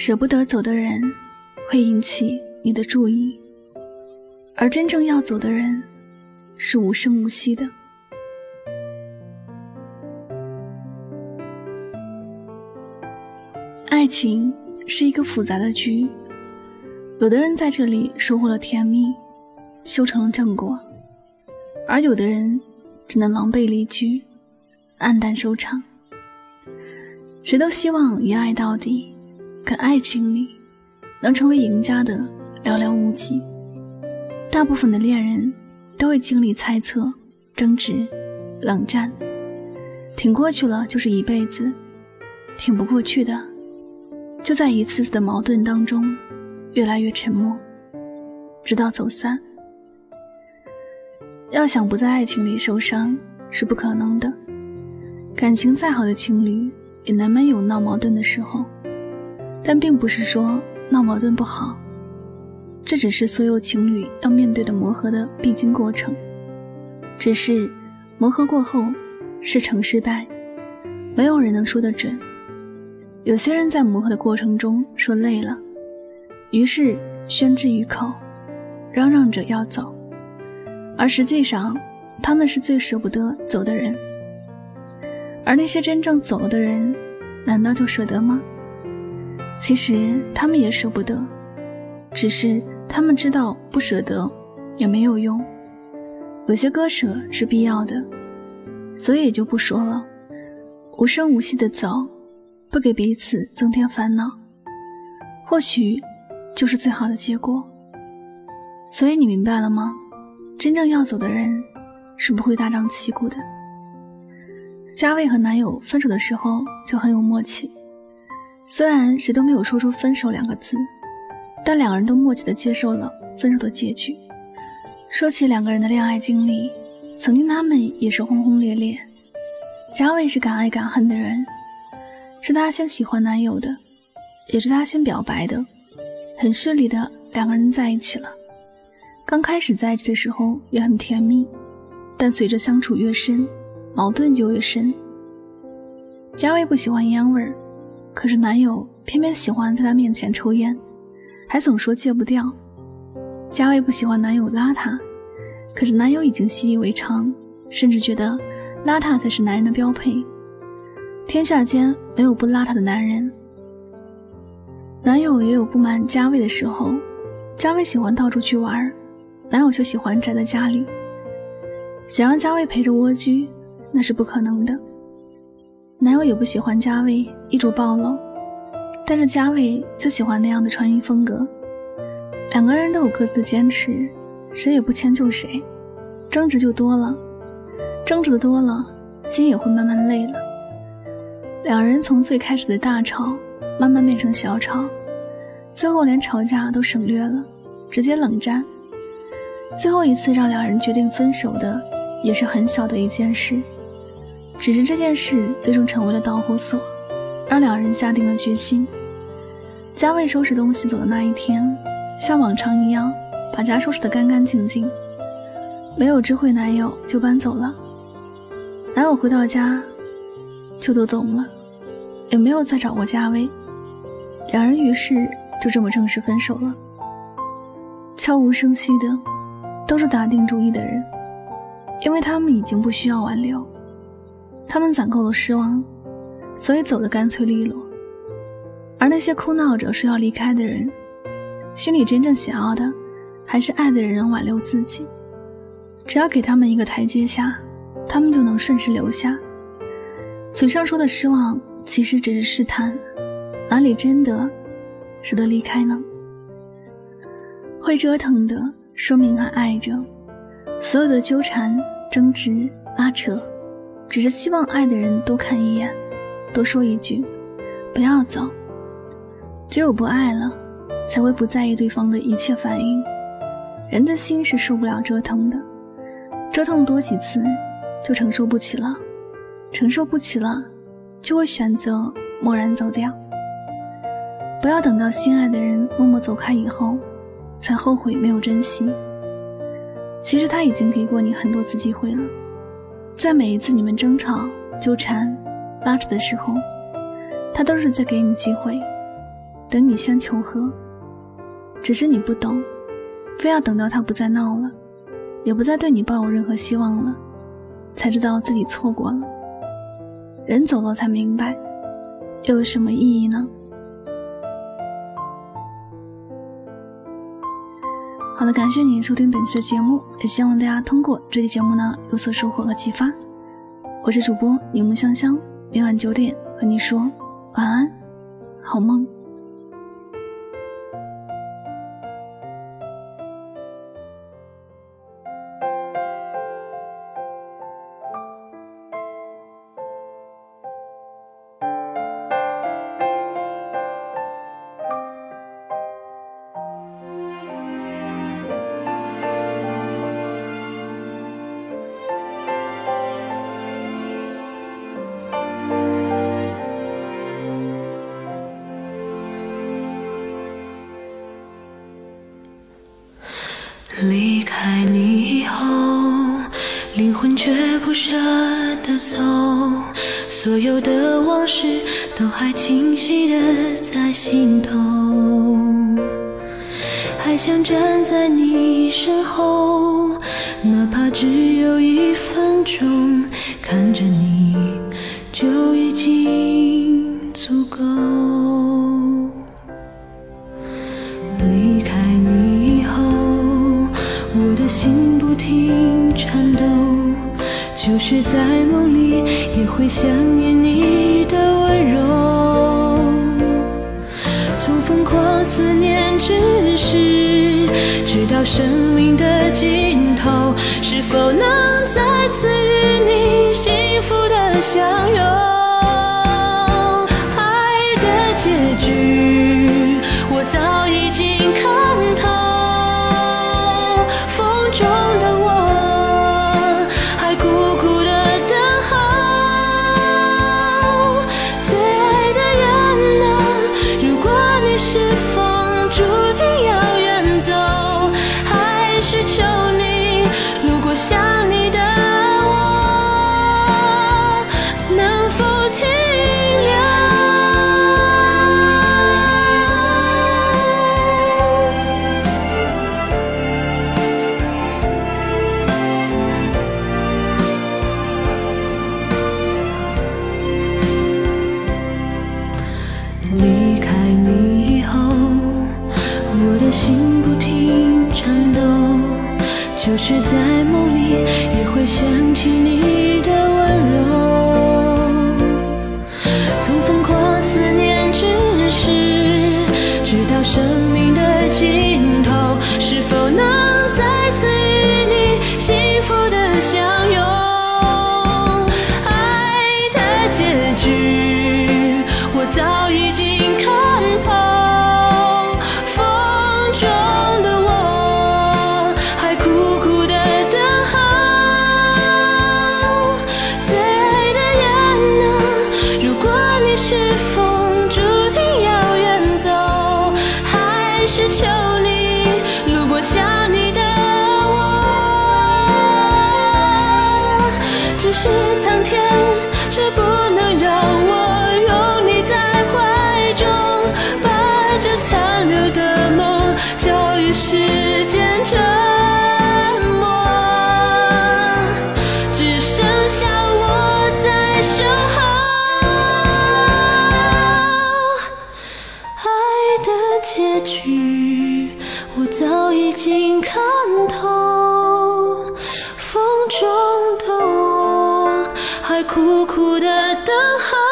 舍不得走的人，会引起你的注意，而真正要走的人，是无声无息的。爱情是一个复杂的局，有的人在这里收获了甜蜜，修成了正果，而有的人只能狼狈离居，黯淡收场。谁都希望与爱到底，可爱情里能成为赢家的寥寥无几。大部分的恋人都会经历猜测、争执、冷战，挺过去了就是一辈子，挺不过去的，就在一次次的矛盾当中越来越沉默，直到走散。要想不在爱情里受伤是不可能的，感情再好的情侣。也难免有闹矛盾的时候，但并不是说闹矛盾不好，这只是所有情侣要面对的磨合的必经过程。只是磨合过后是成失败，没有人能说得准。有些人在磨合的过程中说累了，于是宣之于口，嚷嚷着要走，而实际上他们是最舍不得走的人。而那些真正走了的人，难道就舍得吗？其实他们也舍不得，只是他们知道不舍得也没有用。有些割舍是必要的，所以也就不说了。无声无息的走，不给彼此增添烦恼，或许就是最好的结果。所以你明白了吗？真正要走的人，是不会大张旗鼓的。嘉卫和男友分手的时候就很有默契，虽然谁都没有说出分手两个字，但两个人都默契的接受了分手的结局。说起两个人的恋爱经历，曾经他们也是轰轰烈烈。嘉伟是敢爱敢恨的人，是他先喜欢男友的，也是他先表白的，很顺利的两个人在一起了。刚开始在一起的时候也很甜蜜，但随着相处越深。矛盾就越深。佳伟不喜欢烟味儿，可是男友偏偏喜欢在她面前抽烟，还总说戒不掉。佳薇不喜欢男友邋遢，可是男友已经习以为常，甚至觉得邋遢才是男人的标配。天下间没有不邋遢的男人。男友也有不满佳薇的时候，佳薇喜欢到处去玩，男友却喜欢宅在家里，想让佳薇陪着蜗居。那是不可能的。男友也不喜欢佳薇衣着暴露，但是佳薇就喜欢那样的穿衣风格。两个人都有各自的坚持，谁也不迁就谁，争执就多了，争执的多了，心也会慢慢累了。两人从最开始的大吵，慢慢变成小吵，最后连吵架都省略了，直接冷战。最后一次让两人决定分手的，也是很小的一件事。只是这件事最终成为了导火索，让两人下定了决心。佳卫收拾东西走的那一天，像往常一样把家收拾得干干净净，没有知会男友就搬走了。男友回到家就都懂了，也没有再找过佳卫。两人于是就这么正式分手了。悄无声息的，都是打定主意的人，因为他们已经不需要挽留。他们攒够了失望，所以走得干脆利落。而那些哭闹着说要离开的人，心里真正想要的，还是爱的人挽留自己。只要给他们一个台阶下，他们就能顺势留下。嘴上说的失望，其实只是试探，哪里真的舍得离开呢？会折腾的，说明还爱着。所有的纠缠、争执、拉扯。只是希望爱的人多看一眼，多说一句，不要走。只有不爱了，才会不在意对方的一切反应。人的心是受不了折腾的，折腾多几次，就承受不起了，承受不起了，就会选择默然走掉。不要等到心爱的人默默走开以后，才后悔没有珍惜。其实他已经给过你很多次机会了。在每一次你们争吵、纠缠、拉扯的时候，他都是在给你机会，等你先求和。只是你不懂，非要等到他不再闹了，也不再对你抱有任何希望了，才知道自己错过了。人走了才明白，又有什么意义呢？好了，感谢您收听本期的节目，也希望大家通过这期节目呢有所收获和启发。我是主播柠檬香香，每晚九点和你说晚安，好梦。离开你以后，灵魂却不舍得走，所有的往事都还清晰的在心头，还想站在你身后，哪怕只有一分钟，看着你就已经足够。就是在梦里也会想念你的温柔。从疯狂思念之时，直到生命的尽头，是否能再次与你幸福的相拥？是在梦里，也会想起你的温柔。从疯狂思念之时，直到生命的尽是苍天，却不等候。